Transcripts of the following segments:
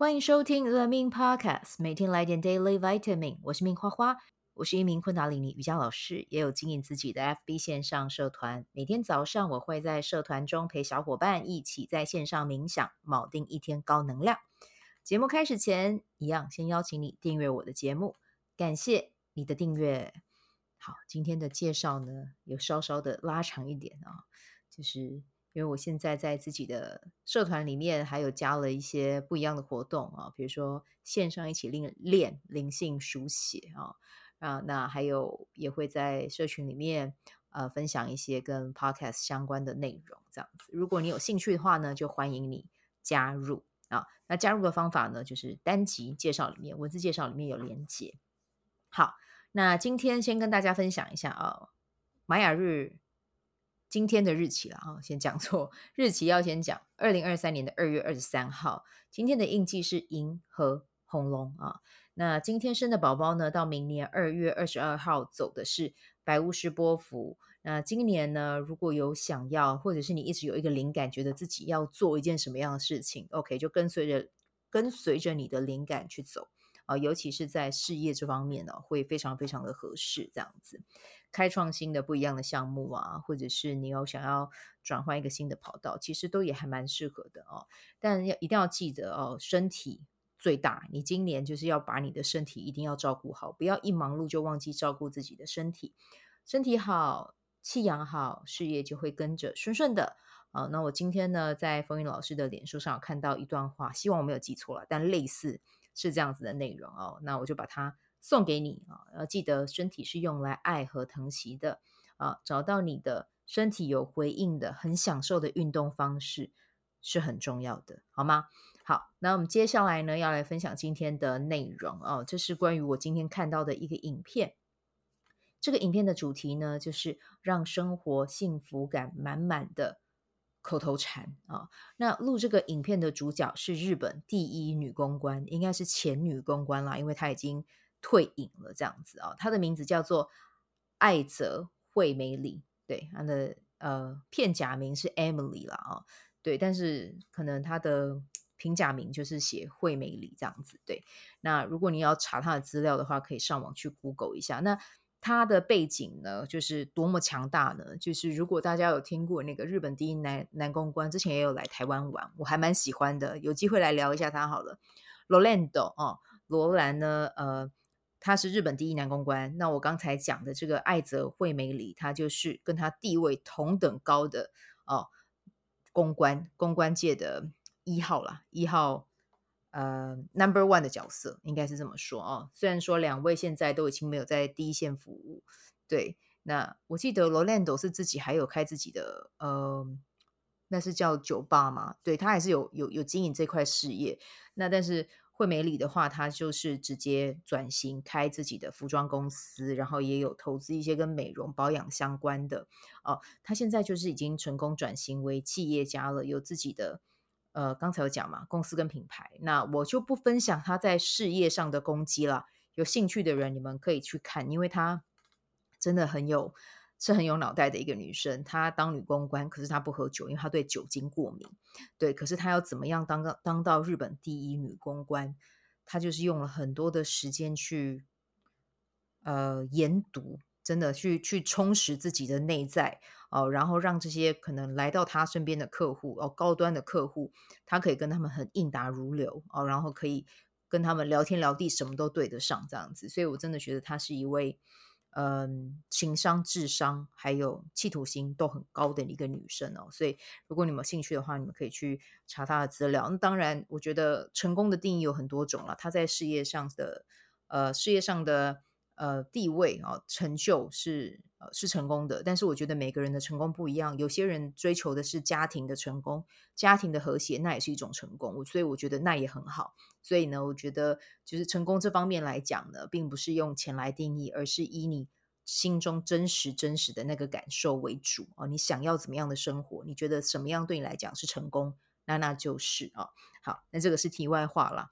欢迎收听 The Min Podcast，每天来点 Daily Vitamin。我是命花花，我是一名昆达里尼瑜伽老师，也有经营自己的 FB 线上社团。每天早上我会在社团中陪小伙伴一起在线上冥想，铆定一天高能量。节目开始前，一样先邀请你订阅我的节目，感谢你的订阅。好，今天的介绍呢，有稍稍的拉长一点啊，就是。因为我现在在自己的社团里面，还有加了一些不一样的活动啊，比如说线上一起练练灵性书写啊，啊，那还有也会在社群里面呃分享一些跟 podcast 相关的内容，这样子。如果你有兴趣的话呢，就欢迎你加入啊。那加入的方法呢，就是单集介绍里面文字介绍里面有连结。好，那今天先跟大家分享一下啊，玛雅日。今天的日期了啊，先讲错日期，要先讲二零二三年的二月二十三号。今天的印记是银河红龙啊。那今天生的宝宝呢，到明年二月二十二号走的是白巫师波符。那今年呢，如果有想要，或者是你一直有一个灵感，觉得自己要做一件什么样的事情，OK，就跟随着跟随着你的灵感去走。啊，尤其是在事业这方面呢，会非常非常的合适。这样子，开创新的不一样的项目啊，或者是你有想要转换一个新的跑道，其实都也还蛮适合的哦。但要一定要记得哦，身体最大。你今年就是要把你的身体一定要照顾好，不要一忙碌就忘记照顾自己的身体。身体好，气养好，事业就会跟着顺顺的。啊，那我今天呢，在风云老师的脸书上看到一段话，希望我没有记错了，但类似。是这样子的内容哦，那我就把它送给你啊！要记得，身体是用来爱和疼惜的啊！找到你的身体有回应的、很享受的运动方式是很重要的，好吗？好，那我们接下来呢，要来分享今天的内容哦。这是关于我今天看到的一个影片。这个影片的主题呢，就是让生活幸福感满满的。口头禅啊，那录这个影片的主角是日本第一女公关，应该是前女公关啦，因为她已经退隐了，这样子啊。她的名字叫做爱泽惠美里，对，她的呃片假名是 Emily 啦啊，对，但是可能她的平假名就是写惠美里这样子，对。那如果你要查她的资料的话，可以上网去 Google 一下。那他的背景呢，就是多么强大呢？就是如果大家有听过那个日本第一男男公关，之前也有来台湾玩，我还蛮喜欢的。有机会来聊一下他好了。罗兰多哦，罗兰呢，呃，他是日本第一男公关。那我刚才讲的这个爱泽惠美里，他就是跟他地位同等高的哦，公关公关界的一号啦，一号。呃，Number One 的角色应该是这么说哦。虽然说两位现在都已经没有在第一线服务，对。那我记得罗兰多是自己还有开自己的，呃，那是叫酒吧嘛？对，他还是有有有经营这块事业。那但是惠美里的话，他就是直接转型开自己的服装公司，然后也有投资一些跟美容保养相关的哦。他现在就是已经成功转型为企业家了，有自己的。呃，刚才有讲嘛，公司跟品牌，那我就不分享她在事业上的攻击了。有兴趣的人，你们可以去看，因为她真的很有，是很有脑袋的一个女生。她当女公关，可是她不喝酒，因为她对酒精过敏。对，可是她要怎么样当个当到日本第一女公关？她就是用了很多的时间去呃研读。真的去去充实自己的内在哦，然后让这些可能来到他身边的客户哦，高端的客户，他可以跟他们很应答如流哦，然后可以跟他们聊天聊地，什么都对得上这样子。所以我真的觉得她是一位嗯，情商、智商还有企图心都很高的一个女生哦。所以如果你们有兴趣的话，你们可以去查她的资料。那当然，我觉得成功的定义有很多种了。她在事业上的呃，事业上的。呃，地位啊，成就是呃是成功的，但是我觉得每个人的成功不一样。有些人追求的是家庭的成功，家庭的和谐，那也是一种成功。所以我觉得那也很好。所以呢，我觉得就是成功这方面来讲呢，并不是用钱来定义，而是以你心中真实真实的那个感受为主哦。你想要怎么样的生活？你觉得什么样对你来讲是成功？那那就是啊。好，那这个是题外话了。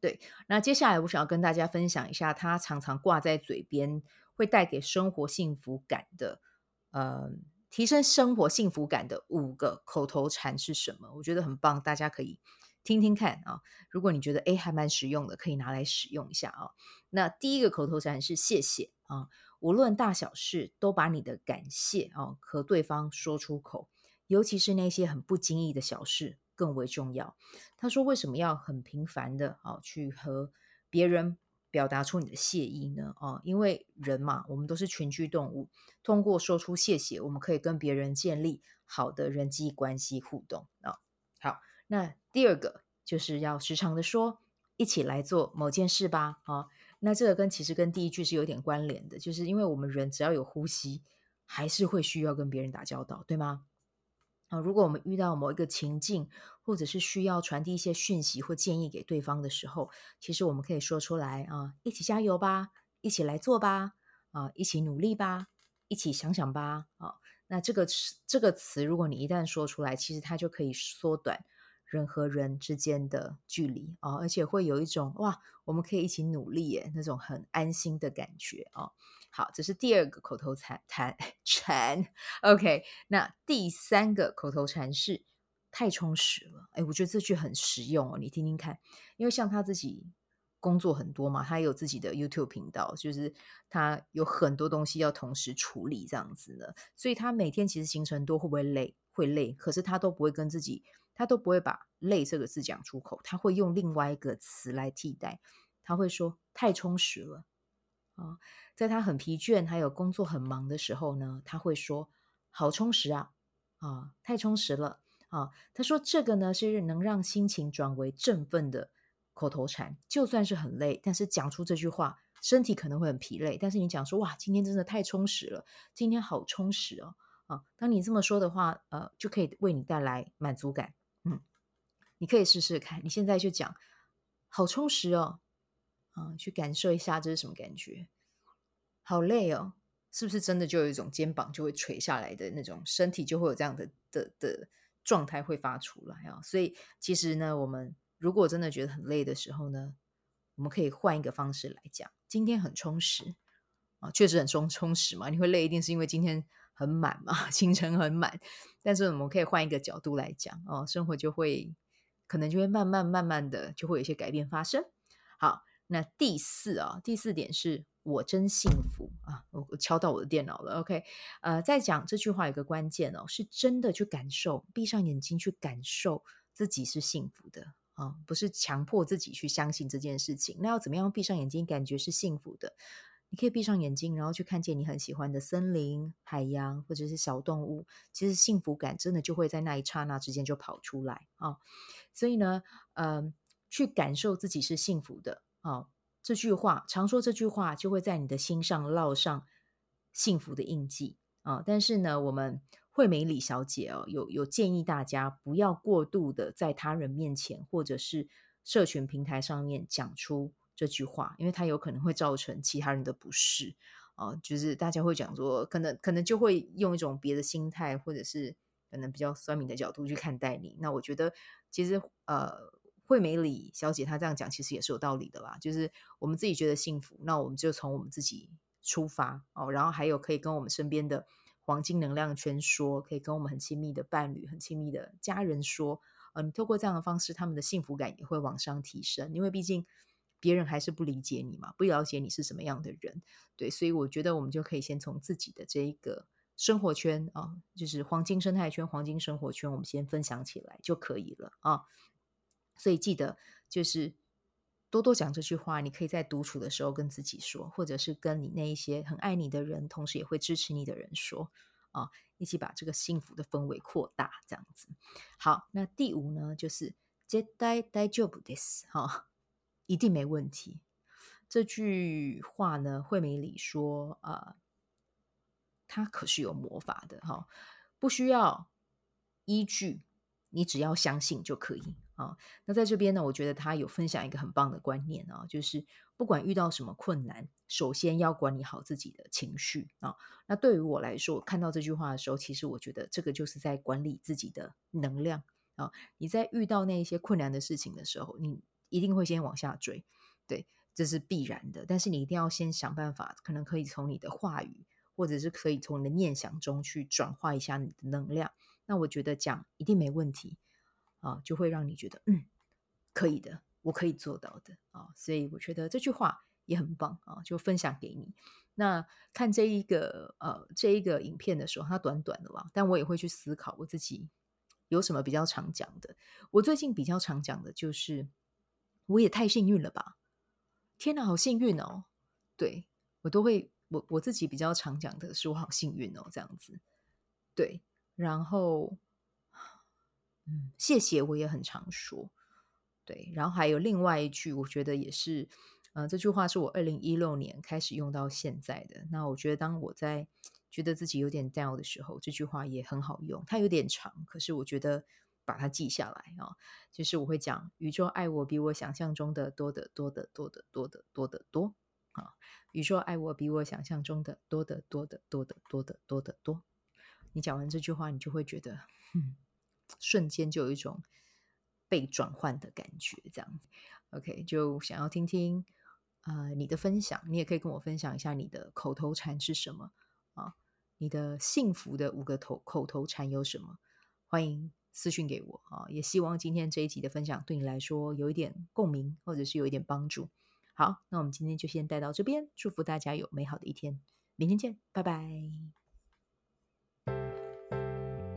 对，那接下来我想要跟大家分享一下，他常常挂在嘴边，会带给生活幸福感的，呃，提升生活幸福感的五个口头禅是什么？我觉得很棒，大家可以听听看啊。如果你觉得诶还蛮实用的，可以拿来使用一下啊。那第一个口头禅是谢谢啊，无论大小事，都把你的感谢啊和对方说出口，尤其是那些很不经意的小事更为重要。他说，为什么要很频繁的啊去和别人表达出你的谢意呢？啊，因为人嘛，我们都是群居动物，通过说出谢谢，我们可以跟别人建立好的人际关系互动啊。好，那第二个就是要时常的说，一起来做某件事吧。啊，那这个跟其实跟第一句是有点关联的，就是因为我们人只要有呼吸，还是会需要跟别人打交道，对吗？啊，如果我们遇到某一个情境，或者是需要传递一些讯息或建议给对方的时候，其实我们可以说出来啊，一起加油吧，一起来做吧，啊，一起努力吧，一起想想吧，啊，那这个这个词，如果你一旦说出来，其实它就可以缩短人和人之间的距离啊，而且会有一种哇，我们可以一起努力耶，那种很安心的感觉哦。好，这是第二个口头禅，禅禅。OK，那第三个口头禅是太充实了。哎，我觉得这句很实用哦，你听听看。因为像他自己工作很多嘛，他有自己的 YouTube 频道，就是他有很多东西要同时处理这样子的，所以他每天其实行程多，会不会累？会累，可是他都不会跟自己，他都不会把“累”这个字讲出口，他会用另外一个词来替代，他会说太充实了啊。在他很疲倦，还有工作很忙的时候呢，他会说：“好充实啊，啊，太充实了啊。”他说：“这个呢是能让心情转为振奋的口头禅，就算是很累，但是讲出这句话，身体可能会很疲累，但是你讲说哇，今天真的太充实了，今天好充实哦，啊，当你这么说的话，呃，就可以为你带来满足感。嗯，你可以试试看，你现在就讲好充实哦，啊，去感受一下这是什么感觉。”好累哦，是不是真的就有一种肩膀就会垂下来的那种，身体就会有这样的的的状态会发出来啊？所以其实呢，我们如果真的觉得很累的时候呢，我们可以换一个方式来讲，今天很充实啊，确实很充充实嘛。你会累，一定是因为今天很满嘛，行程很满。但是我们可以换一个角度来讲哦，生活就会可能就会慢慢慢慢的就会有一些改变发生。好，那第四啊，第四点是。我真幸福啊！我敲到我的电脑了。OK，呃，在讲这句话有个关键哦，是真的去感受，闭上眼睛去感受自己是幸福的啊，不是强迫自己去相信这件事情。那要怎么样闭上眼睛感觉是幸福的？你可以闭上眼睛，然后去看见你很喜欢的森林、海洋或者是小动物，其实幸福感真的就会在那一刹那之间就跑出来啊。所以呢，呃，去感受自己是幸福的啊。这句话常说，这句话就会在你的心上烙上幸福的印记啊！但是呢，我们惠美里小姐哦，有有建议大家不要过度的在他人面前或者是社群平台上面讲出这句话，因为它有可能会造成其他人的不适啊。就是大家会讲说，可能可能就会用一种别的心态，或者是可能比较酸民的角度去看待你。那我觉得，其实呃。惠美里小姐她这样讲，其实也是有道理的啦。就是我们自己觉得幸福，那我们就从我们自己出发哦。然后还有可以跟我们身边的黄金能量圈说，可以跟我们很亲密的伴侣、很亲密的家人说。呃，你透过这样的方式，他们的幸福感也会往上提升。因为毕竟别人还是不理解你嘛，不了解你是什么样的人。对，所以我觉得我们就可以先从自己的这一个生活圈啊，就是黄金生态圈、黄金生活圈，我们先分享起来就可以了啊。所以记得就是多多讲这句话，你可以在独处的时候跟自己说，或者是跟你那一些很爱你的人，同时也会支持你的人说啊，一起把这个幸福的氛围扩大，这样子。好，那第五呢，就是绝対大丈夫です哈，一定没问题。这句话呢，惠美里说啊，它可是有魔法的哈，不需要依据。你只要相信就可以啊。那在这边呢，我觉得他有分享一个很棒的观念啊，就是不管遇到什么困难，首先要管理好自己的情绪啊。那对于我来说，看到这句话的时候，其实我觉得这个就是在管理自己的能量啊。你在遇到那一些困难的事情的时候，你一定会先往下追，对，这是必然的。但是你一定要先想办法，可能可以从你的话语，或者是可以从你的念想中去转化一下你的能量。那我觉得讲一定没问题啊，就会让你觉得嗯，可以的，我可以做到的啊！所以我觉得这句话也很棒啊，就分享给你。那看这一个呃这一个影片的时候，它短短的吧，但我也会去思考我自己有什么比较常讲的。我最近比较常讲的就是，我也太幸运了吧！天哪，好幸运哦！对，我都会，我我自己比较常讲的是我好幸运哦，这样子。对，然后，嗯，谢谢我也很常说。对，然后还有另外一句，我觉得也是，呃，这句话是我二零一六年开始用到现在的。那我觉得当我在觉得自己有点 down 的时候，这句话也很好用。它有点长，可是我觉得把它记下来啊，就是我会讲：宇宙爱我比我想象中的多得多得多得多得多得多啊！宇宙爱我比我想象中的多得多得多得多得多得多。你讲完这句话，你就会觉得，嗯，瞬间就有一种。被转换的感觉，这样子，OK，就想要听听呃你的分享，你也可以跟我分享一下你的口头禅是什么啊？你的幸福的五个头口头禅有什么？欢迎私讯给我啊！也希望今天这一集的分享对你来说有一点共鸣，或者是有一点帮助。好，那我们今天就先带到这边，祝福大家有美好的一天，明天见，拜拜。